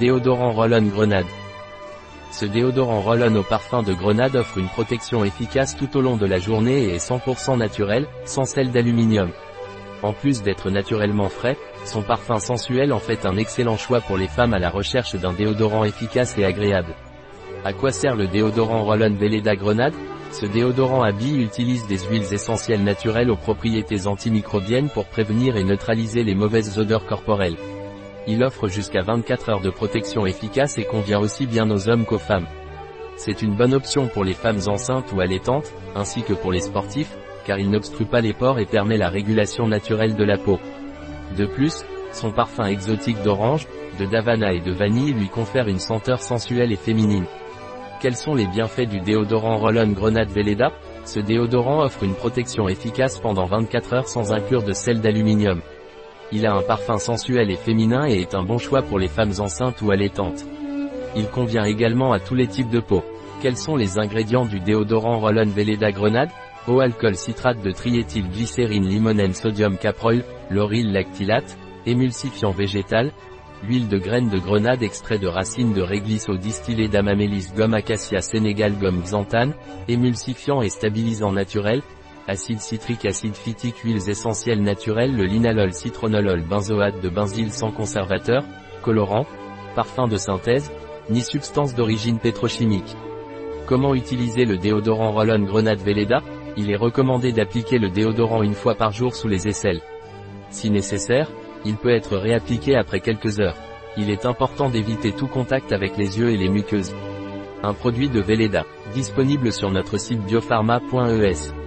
Déodorant Roll-On Grenade. Ce déodorant Roll-On au parfum de grenade offre une protection efficace tout au long de la journée et est 100% naturel, sans sel d'aluminium. En plus d'être naturellement frais, son parfum sensuel en fait un excellent choix pour les femmes à la recherche d'un déodorant efficace et agréable. À quoi sert le déodorant Roll-On Grenade? Ce déodorant à billes utilise des huiles essentielles naturelles aux propriétés antimicrobiennes pour prévenir et neutraliser les mauvaises odeurs corporelles. Il offre jusqu'à 24 heures de protection efficace et convient aussi bien aux hommes qu'aux femmes. C'est une bonne option pour les femmes enceintes ou allaitantes, ainsi que pour les sportifs, car il n'obstrue pas les pores et permet la régulation naturelle de la peau. De plus, son parfum exotique d'orange, de davana et de vanille lui confère une senteur sensuelle et féminine. Quels sont les bienfaits du déodorant Roll-On Grenade Veleda? Ce déodorant offre une protection efficace pendant 24 heures sans inclure de sel d'aluminium. Il a un parfum sensuel et féminin et est un bon choix pour les femmes enceintes ou allaitantes. Il convient également à tous les types de peau. Quels sont les ingrédients du déodorant Roll-On Veleda Grenade? Eau alcool citrate de triéthylglycérine limonène sodium caproil, lauryl lactylate, émulsifiant végétal, huile de graines de grenade extrait de racines de réglisse au distillé d'amamélis gomme acacia sénégal gomme xanthane, émulsifiant et stabilisant naturel, acide citrique, acide phytique, huiles essentielles naturelles, le linalol, citronolol, benzoate de benzyle sans conservateur, colorant, parfum de synthèse, ni substance d'origine pétrochimique. Comment utiliser le déodorant Roll-On Grenade Veleda? Il est recommandé d'appliquer le déodorant une fois par jour sous les aisselles. Si nécessaire, il peut être réappliqué après quelques heures. Il est important d'éviter tout contact avec les yeux et les muqueuses. Un produit de Veleda, disponible sur notre site biopharma.es.